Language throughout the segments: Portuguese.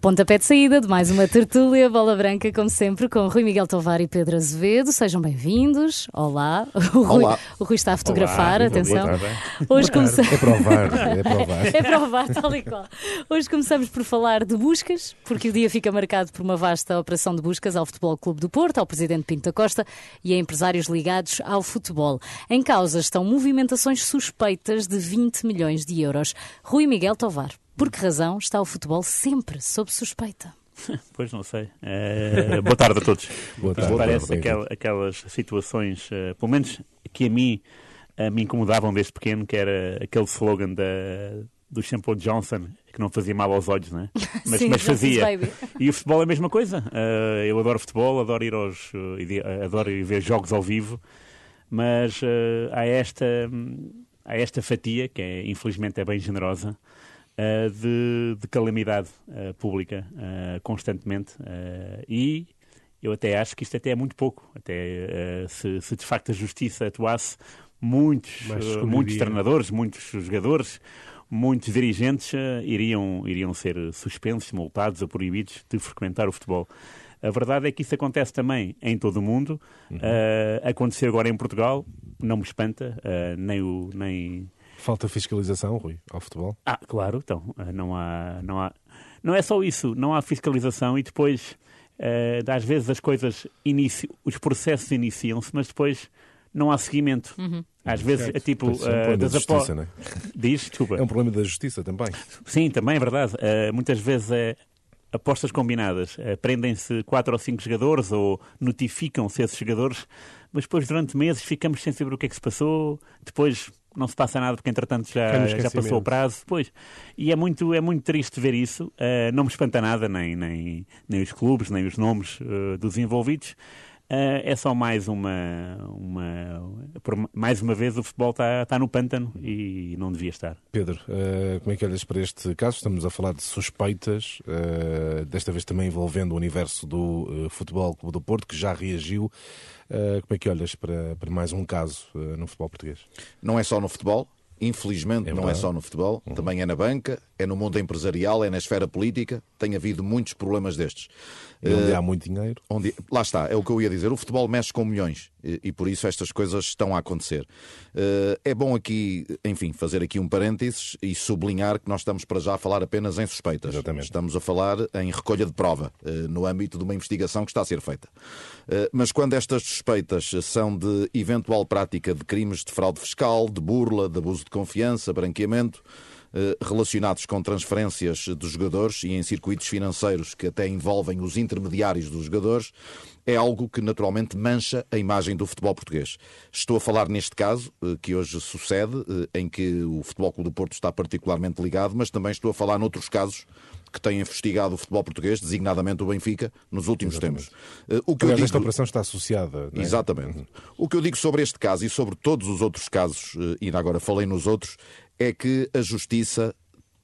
Pontapé de saída de mais uma tertúlia Bola Branca, como sempre, com Rui Miguel Tovar e Pedro Azevedo. Sejam bem-vindos. Olá. O Rui, Olá. O Rui está a fotografar, Olá, atenção. Hoje começamos. É provar, é provar. É provar, tal e qual. Hoje começamos por falar de buscas, porque o dia fica marcado por uma vasta operação de buscas ao Futebol Clube do Porto, ao Presidente Pinto da Costa e a empresários ligados ao futebol. Em causa estão movimentações suspeitas de 20 milhões de euros. Rui Miguel Tovar, por que razão está o futebol sempre sob suspeita? Pois não sei. Eh, boa tarde a todos. Boa tarde. parece Boa tarde. aquel- aquelas situações, eh, pelo menos que a mim eh, me incomodavam desde pequeno, que era aquele slogan da, do shampoo Johnson, que não fazia mal aos olhos, não é? Mas, Sim, mas fazia. E o futebol é a mesma coisa. Eh, eu adoro futebol, adoro ir aos, ide- adoro ir ver jogos ao vivo, mas eh, há esta hum, há esta fatia que é, infelizmente é bem generosa de, de calamidade eh, pública eh, constantemente eh, e eu até acho que isto até é muito pouco. Até eh, se, se de facto a justiça atuasse, muitos, eh, escolheria. muitos treinadores, muitos jogadores, muitos dirigentes eh, iriam, iriam ser suspensos, multados ou proibidos de frequentar o futebol. A verdade é que isso acontece também em todo o mundo. Eh, aconteceu agora em Portugal, não me espanta, eh, nem o. Nem... Falta fiscalização, Rui, ao futebol. Ah, claro, então, eh, não há, não há. Não é só isso, não há fiscalização e depois, eh, às vezes, as coisas inici... os processos iniciam-se, mas depois não há seguimento. Às vezes é tipo. Pois, é um eh, problema da das apo- justiça, não é? Diz, desculpa. É um problema da justiça também. Sim, também é verdade. Uh, muitas vezes é apostas combinadas. Uh, Prendem-se quatro ou cinco jogadores ou notificam-se esses jogadores, mas depois durante meses ficamos sem saber o que é que se passou. Depois não se passa nada porque entretanto já, já passou o prazo. Depois. E é muito, é muito triste ver isso. Uh, não me espanta nada, nem, nem, nem os clubes, nem os nomes uh, dos envolvidos. Uh, é só mais uma, uma. por mais uma vez o futebol está está no pântano e não devia estar. Pedro, eh, como é que olhas para este caso? Estamos a falar de suspeitas, eh, desta vez também envolvendo o universo do Futebol Clube do Porto, que já reagiu. Eh, como é que olhas para, para mais um caso eh, no futebol português? Não é só no futebol, infelizmente É não é só no futebol, também é na banca, é no mundo empresarial, é na esfera política, tem havido muitos problemas destes. E onde Eh, há muito dinheiro. onde- lá está, é o que eu ia dizer. O futebol mexe com milhões e, e por isso estas coisas estão a acontecer. Eh, é bom aqui, enfim, fazer aqui um parênteses e sublinhar que nós estamos para já a falar apenas em suspeitas. Exatamente. Estamos a falar em recolha de prova eh, no âmbito de uma investigação que está a ser feita. Mas quando estas suspeitas são de eventual prática de crimes de fraude fiscal, de burla, de abuso de confiança, branqueamento, relacionados com transferências dos jogadores e em circuitos financeiros que até envolvem os intermediários dos jogadores, é algo que naturalmente mancha a imagem do futebol português. Estou a falar neste caso, eh, que hoje sucede, eh, em que o Futebol Clube do Porto está particularmente ligado, mas também estou a falar noutros casos que têm investigado o futebol português, designadamente o Benfica, nos últimos tempos. Eh, O que Aliás, digo- esta operação está associada. é? Exatamente. O que eu digo sobre este caso e sobre todos os outros casos, eh, e ainda agora falei nos outros, é que a justiça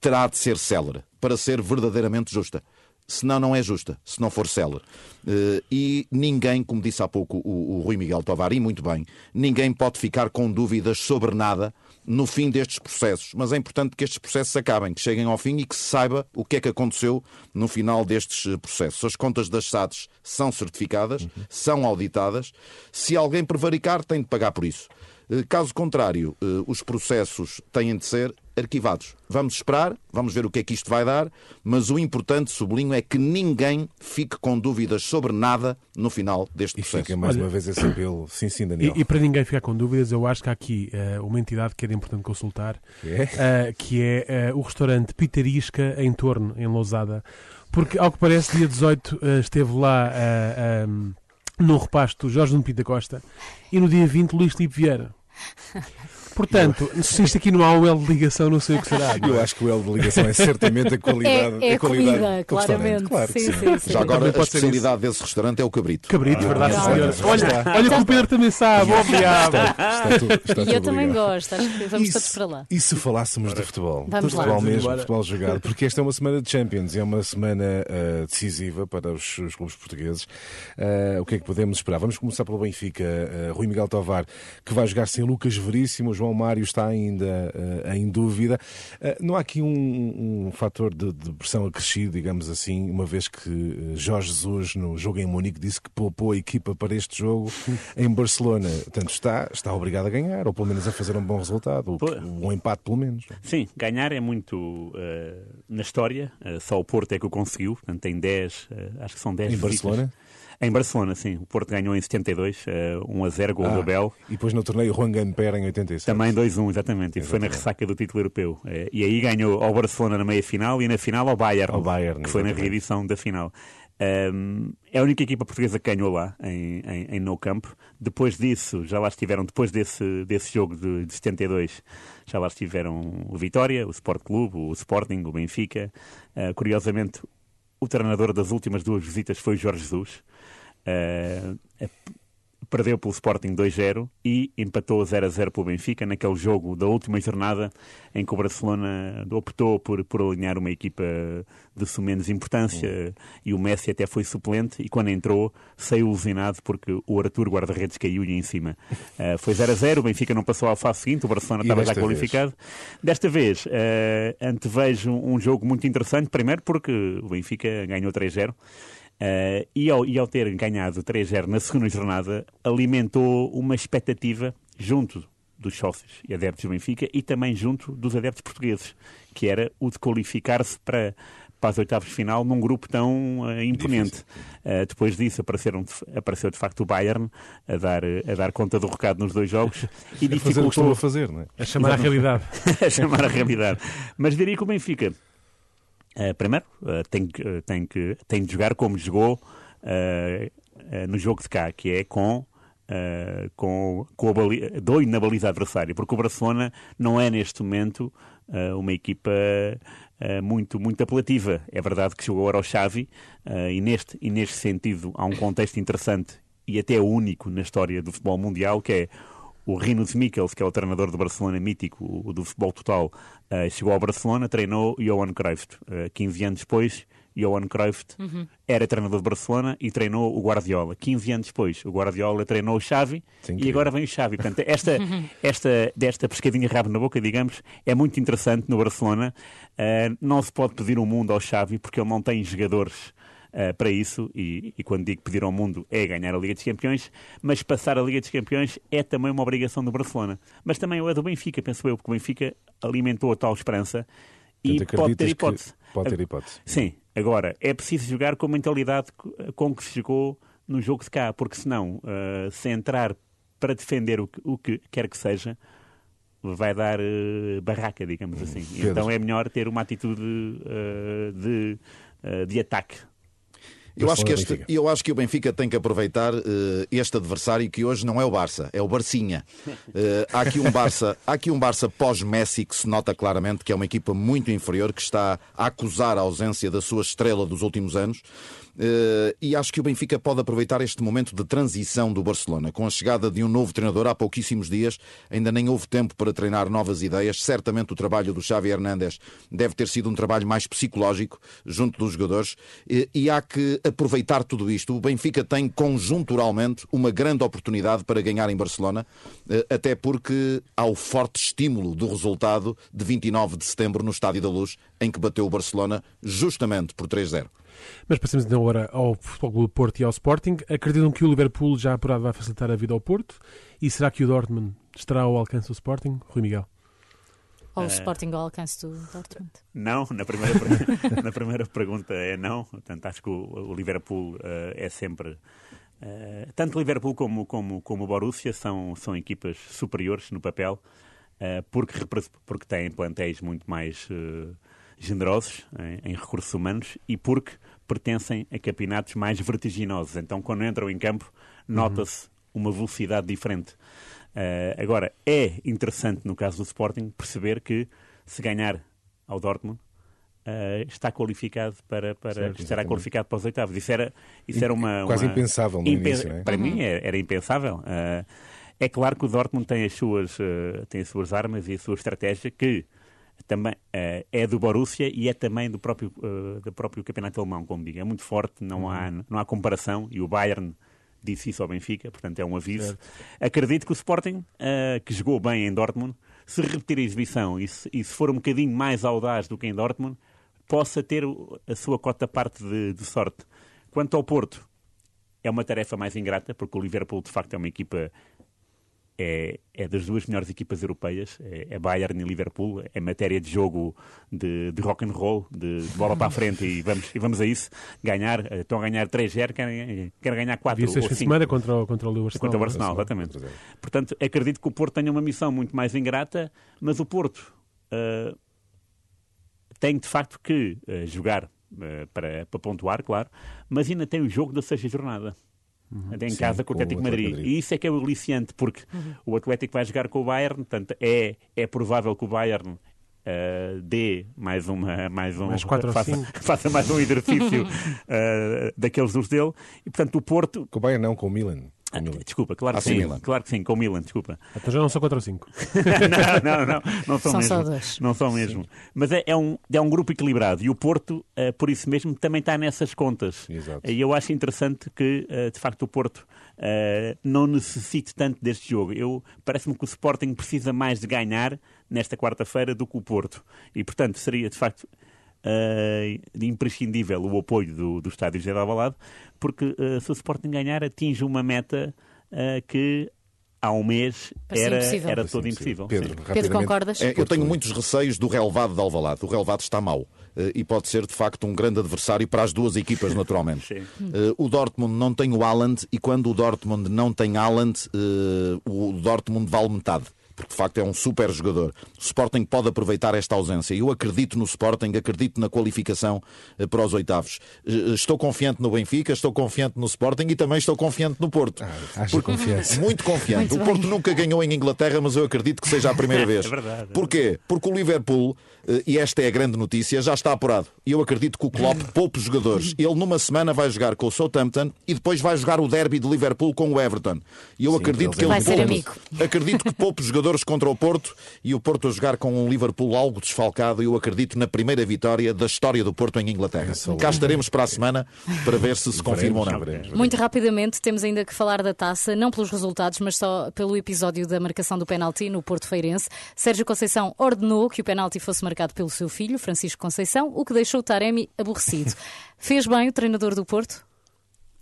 terá de ser célere para ser verdadeiramente justa. Senão não é justa, se não for célere. Eh, E ninguém, como disse há pouco o, o Rui Miguel Tovar, e muito bem, ninguém pode ficar com dúvidas sobre nada no fim destes processos. Mas é importante que estes processos acabem, que cheguem ao fim e que se saiba o que é que aconteceu no final destes eh, processos. As contas das SADs são certificadas, são auditadas. Se alguém prevaricar, tem de pagar por isso. Eh, Caso contrário, eh, os processos têm de ser arquivados. Vamos esperar, vamos ver o que é que isto vai dar, mas o importante, sublinho, é que ninguém fique com dúvidas sobre nada no final deste E processo. fica mais Olha- uma vez esse apelo. Sim, sim, Daniel. E, e para ninguém ficar com dúvidas, eu acho que há aqui eh, uma entidade que era importante consultar, É? eh, que é eh, o restaurante Pitarisca em Torno, em Lousada. Porque, ao que parece, dia 18 eh, esteve lá ehm, no repasto Jorge Nuno Pinto da Costa e no dia 20 Luís Filipe Vieira. Portanto, se isto aqui não há um L de ligação, não sei o que será. Eu acho que o L de ligação é certamente a qualidade. É, é a qualidade comida, claramente. Claro sim, sim. sim, sim. Já agora, Também a especialidade desse restaurante é o cabrito. Cabrito, verdade, Ah, senhora. Olha, está. olha que o Pedro também sabe, bom diabo. Está tudo, está E eu também ligado. gosto, acho que vamos E todos para lá. E se falássemos de futebol? Vamos de lá. futebol Vamos mesmo, futebol jogado, porque esta é uma semana de Champions e é uma semana eh, decisiva para os, os clubes portugueses. Eh, o que é que podemos esperar? Vamos começar pelo Benfica. Eh, Rui Miguel Tovar, que vai jogar sem Lucas Veríssimo, João João Mário está ainda uh, em dúvida. Uh, não há aqui um, um fator de, de, pressão acrescido, digamos assim, uma vez que Jorge Jesus, no jogo em Munique, disse que poupou a equipa para este jogo em Barcelona. Portanto, está, está obrigado a ganhar, ou pelo menos a fazer um bom resultado, um empate pelo menos. Sim, ganhar é muito na história, só o Porto é que o conseguiu, portanto tem 10, acho que são 10 Em visitas. Barcelona? Em Barcelona, sim. O Porto ganhou em 72, uh, 1 a 0, gol ah, do Abel. E depois no torneio Juan Gamper em 86. Também 2-1, exatamente. Isso foi na ressaca do título europeu. Uh, e aí ganhou ao Barcelona na meia-final e na final ao Bayern, ao Bayern que foi na reedição da final. Um, é a única equipa portuguesa que ganhou lá, em, em, em No Campo. Depois disso, já lá estiveram, depois desse, desse jogo de, de 72, já lá estiveram o Vitória, o Sport Clube, o Sporting, o Benfica. Uh, curiosamente, o treinador das últimas duas visitas foi Jorge Jesus. Uh, perdeu pelo Sporting 2-0 e empatou 0-0 pelo Benfica naquele jogo da última jornada em que o Barcelona optou por, por alinhar uma equipa de sumenos importância e o Messi até foi suplente e quando entrou saiu ilusionado porque o Arthur guarda-redes caiu-lhe em cima. Uh, foi 0-0, o Benfica não passou à fase seguinte, o Barcelona estava já qualificado. Vez? Desta vez uh, antevejo um jogo muito interessante, primeiro porque o Benfica ganhou 3-0 Uh, e, ao, e ao ter ganhado 3-0 na segunda jornada, alimentou uma expectativa junto dos sócios e adeptos do Benfica e também junto dos adeptos portugueses, que era o de qualificar-se para, para as oitavas de final num grupo tão uh, imponente. Uh, depois disso apareceram, apareceu de facto o Bayern a dar, a dar conta do recado nos dois jogos e dificultou... Fazer o que a fazer, não é? A chamar a realidade. a chamar a realidade. Mas diria que o Benfica primeiro, uh, tem, uh, tem, que, tem de jogar como jogou no jogo de cá, que é com, com, com a baliza, na baliza adversária, porque o Barcelona não é neste momento uma equipa muito, muito apelativa. É verdade que jogou agora ao Xavi e, neste, e neste sentido há um contexto interessante e até único na história do futebol mundial, que é o Rinus Mikkels, que é o treinador do Barcelona mítico, o do futebol total, uh, chegou ao Barcelona, treinou Johan Cruyff. Uh, eh, 15 anos depois, Johan Cruyff uhum. era treinador do Barcelona e treinou o Guardiola. 15 anos depois, o Guardiola treinou o Xavi Sim, e agora vem o Xavi. Portanto, esta, esta, desta pescadinha rabo na boca, digamos, é muito interessante no Barcelona. Uh, não se pode pedir um mundo ao Xavi porque ele não tem jogadores uh, para isso, e, e, quando digo pedir ao mundo é ganhar a Liga dos Campeões, mas passar a Liga dos Campeões é também uma obrigação do Barcelona. Mas também é do Benfica, penso eu, porque o Benfica alimentou a tal esperança e pode ter hipótese. Pode ter hipótese. Sim, agora é preciso jogar com a mentalidade com que se jogou no jogo de cá, porque senão, uh, se entrar para defender o que, o que quer que seja, vai dar uh, barraca, digamos assim. Pedro. Então é melhor ter uma atitude uh, de, uh, de ataque eu acho, que este, eu acho que o Benfica tem que aproveitar uh, este adversário que hoje não é o Barça, é o Barcinha. Uh, há aqui um Barça, há aqui um Barça pós-Messi que se nota claramente que é uma equipa muito inferior, que está a acusar a ausência da sua estrela dos últimos anos. Uh, e acho que o Benfica pode aproveitar este momento de transição do Barcelona. Com a chegada de um novo treinador há pouquíssimos dias, ainda nem houve tempo para treinar novas ideias. Certamente o trabalho do Xavi Hernández deve ter sido um trabalho mais psicológico junto dos jogadores. Uh, e há que aproveitar tudo isto. O Benfica tem conjunturalmente uma grande oportunidade para ganhar em Barcelona, uh, até porque há o forte estímulo do resultado de 29 de setembro no Estádio da Luz, em que bateu o Barcelona justamente por 3-0. Mas passemos então agora ao Futebol Clube Porto e ao Sporting. Acreditam que o Liverpool já apurado vai facilitar a vida ao Porto? E será que o Dortmund estará ao alcance do Sporting? Rui Miguel. Ou o uh, Sporting ao alcance do Dortmund? Não, na primeira, na primeira pergunta é não. Portanto, acho que o, o Liverpool uh, é sempre. Uh, tanto o Liverpool como, como, como o Borussia são, são equipas superiores no papel, porque, porque têm plantéis muito mais generosos em, em, recursos humanos e porque pertencem a campeonatos mais vertiginosos. Então, quando entram em campo, nota-se uhum. uma velocidade diferente. Uh, agora, é interessante, no caso do Sporting, perceber que se ganhar ao Dortmund, uh, está qualificado para, para certo, estará qualificado para os oitavos. Isso era, isso era uma. Quase uma... impensável no Impen... início, é? Para uhum. mim era, era impensável. Uh, é claro que o Dortmund tem as suas, tem as suas armas e a sua estratégia que também uh, é do Borussia e é também do próprio, uh, do próprio campeonato alemão, como digo. É muito forte, não, há, uhum. não há comparação e o Bayern disse isso ao Benfica, portanto é um aviso. Acredito que o Sporting, uh, que jogou bem em Dortmund, se repetir a exibição e se, e se, for um bocadinho mais audaz do que em Dortmund, possa ter a sua cota parte de, de sorte. Quanto ao Porto, é uma tarefa mais ingrata, porque o Liverpool de facto é uma equipa é, é, das duas melhores equipas europeias, é, é, Bayern e Liverpool, é matéria de jogo de, de rock and roll, de, de, bola para a frente e vamos, e vamos a isso, ganhar, eh, estão a ganhar 3-0, querem, querem ganhar 4 ou 5. semana contra, o, contra o Arsenal. Contra o Arsenal, exatamente. Portanto, acredito que o Porto tenha uma missão muito mais ingrata, mas o Porto uh, tem de facto que uh, jogar uh, para, para pontuar, claro, mas ainda tem o jogo da sexta jornada. Uhum. em Sim, casa com o Atlético, Madrid. Madrid. E isso é que é o aliciante, porque uhum. o Atlético vai jogar com o Bayern, portanto é, é provável que o Bayern uh, dê mais uma mais um mais faça, faça, mais um exercício uh, daqueles dos dele e portanto o Porto com o Bayern não com o Milan ah, desculpa, claro que sim, Milan. claro que sim, com o Milan, desculpa. Então já não são 4 ou 5. não, não, não, não são, são mesmo. Só dois. Não são mesmo. Sim. Mas é, é, um, é um grupo equilibrado e o Porto, uh, por isso mesmo, também está nessas contas. Exato. E eu acho interessante que, uh, de facto, o Porto uh, não necessite tanto deste jogo. Eu Parece-me que o Sporting precisa mais de ganhar nesta quarta-feira do que o Porto. E, portanto, seria, de facto, uh, imprescindível o apoio do, do estádio José de Alvalade, porque uh, se o Sporting ganhar atinge uma meta uh, que há um mês era, era todo impossível. Pedro, Pedro concordas? É, eu tenho muitos receios do relevado de Alvalade. O relevado está mau e pode ser de facto um grande adversário para as duas equipas, naturalmente. o Dortmund não tem o Haaland e quando o Dortmund não tem Haaland, o Dortmund vale metade porque de facto é um super jogador. O Sporting pode aproveitar esta ausência. Eu acredito no Sporting, acredito na qualificação eh, para os oitavos. Eh, estou confiante no Benfica, estou confiante no Sporting e também estou confiante no Porto. Ah, porque, confiança. Muito confiante. Muito o Porto nunca ganhou em Inglaterra, mas eu acredito que seja a primeira vez. É verdade. É Porquê? Porque o Liverpool, eh, e esta é a grande notícia, já está apurado. E eu acredito que o Klopp poupe jogadores. Ele numa semana vai jogar com o Southampton e depois vai jogar o derby de Liverpool com o Everton. E eu Sim, acredito que ele vai ser amigo. Acredito que poupe jogadores jogadores contra o Porto e o Porto a jogar com um Liverpool algo desfalcado. Eu acredito na primeira vitória da história do Porto em Inglaterra. Cá estaremos para a semana para ver se se confirma ou não. Muito rapidamente, temos ainda que falar da taça, não pelos resultados, mas só pelo episódio da marcação do penalti no Porto Feirense. Sérgio Conceição ordenou que o penalti fosse marcado pelo seu filho, Francisco Conceição, o que deixou o Taremi aborrecido. Fez bem o treinador do Porto?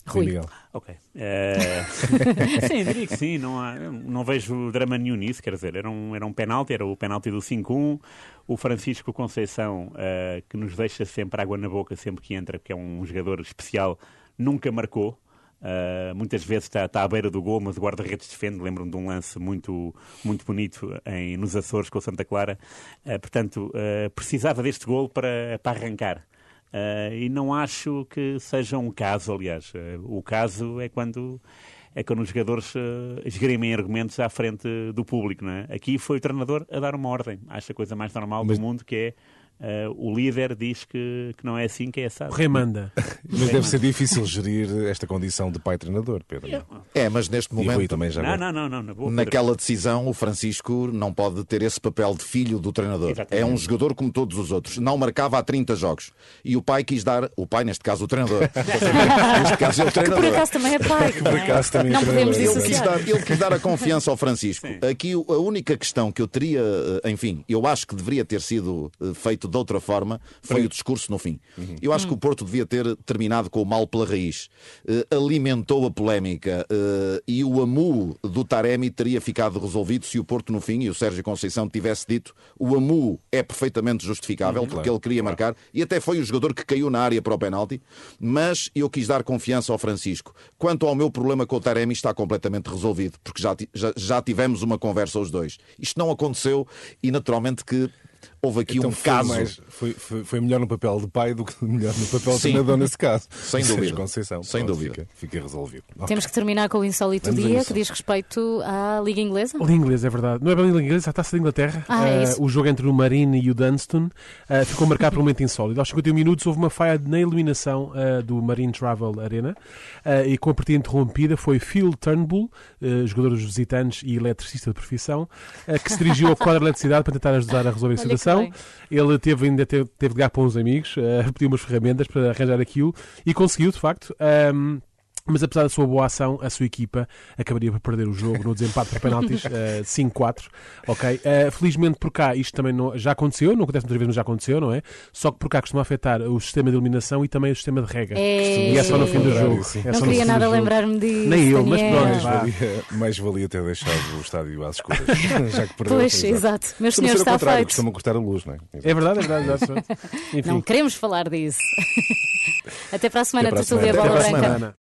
Rui. Miguel. Ok. É... sim, diria que sim. Não, há, não vejo drama nenhum nisso. Quer dizer, era um, era um penalti, era o penalti do 5-1. O Francisco Conceição, uh, que nos deixa sempre água na boca sempre que entra, porque é um jogador especial, nunca marcou. Uh, muitas vezes está, está, à beira do gol, mas o guarda-redes defende. Lembro-me de um lance muito, muito bonito em, nos Açores com o Santa Clara. Uh, portanto, precisava deste gol para, para arrancar. Uh, e não acho que seja um caso, aliás. Uh, o caso é quando é quando os jogadores uh, esgrimem argumentos à frente do público. Não é? Aqui foi o treinador a dar uma ordem. Acho a coisa mais normal Mas... do mundo, que é Uh, o líder diz que, que não é assim que é assado. O rei manda. mas deve ser difícil gerir esta condição de pai-treinador, Pedro. É, mas neste momento, também já não, não, não, não, boa, naquela decisão, o Francisco não pode ter esse papel de filho do treinador. Exatamente. É um jogador como todos os outros. Não marcava há 30 jogos. E o pai quis dar, o pai, neste caso, o treinador. neste caso, é o treinador. Que por acaso também é pai. Que por acaso também não é podemos ele quis, dar, ele quis dar a confiança ao Francisco. Sim. Aqui, a única questão que eu teria, eh, enfim, eu acho que deveria ter sido eh, feito de outra forma foi o discurso no fim. Uhum. Eu acho que o Porto devia ter terminado com o mal pela raiz. Uh, alimentou a polémica uh, e o amu do Taremi teria ficado resolvido se o Porto no fim, e o Sérgio Conceição tivesse dito, o amu é perfeitamente justificável, uhum, porque claro. ele queria claro. marcar, e até foi o jogador que caiu na área para o penalti, mas eu quis dar confiança ao Francisco. Quanto ao meu problema com o Taremi, está completamente resolvido, porque já, já, já tivemos uma conversa os dois. Isto não aconteceu e naturalmente que houve aqui então um caso. Mais, foi, foi, foi, melhor no papel de pai do que melhor no papel de treinador nesse caso. Sem dúvida. Conceição. Sem Pronto, dúvida. Fica, fica resolvido. Temos okay. que terminar com o insólito Vamos dia que diz respeito à Liga Inglesa. Liga Inglesa, é verdade. Não é bem a Liga Inglesa, a taça da Inglaterra. Ah, é uh, o jogo entre o Marine e o Dunston uh, ficou marcado por um momento insólito. Aos 51 minutos houve uma falha na eliminação uh, do Marine Travel Arena e com a partida interrompida foi Phil Turnbull, jogador dos visitantes e eletricista de profissão, que se dirigiu ao quadro de eletricidade para tentar ajudar a resolver a situação. Ele teve ainda teve, teve de ligar para uns amigos, uh, pediu umas ferramentas para arranjar aquilo e conseguiu, de facto. Um, mas apesar da sua boa ação, a sua equipa acabaria por perder o jogo no desempate por penaltis uh, 5-4. Ok? Uh, felizmente por cá isto também não, já aconteceu, não acontece muitas vezes, mas já aconteceu, não é? Só que por cá costuma afetar o sistema de eliminação e também o sistema de rega. É... E é só no fim do jogo. Sim. É Não queria nada lembrar-me disso. Nem eu, mas pronto, Mais valia, mais valia ter deixado o estádio às escuras. já que perdeu. Pois, exato. Meu Costuma senhor ser ao está contrário, feito. Costumam cortar a luz, não é? É verdade, é verdade. exato. Enfim, Não queremos falar disso. Até para a semana, Até para a Tertúlia semana. Bola Até para a Branca.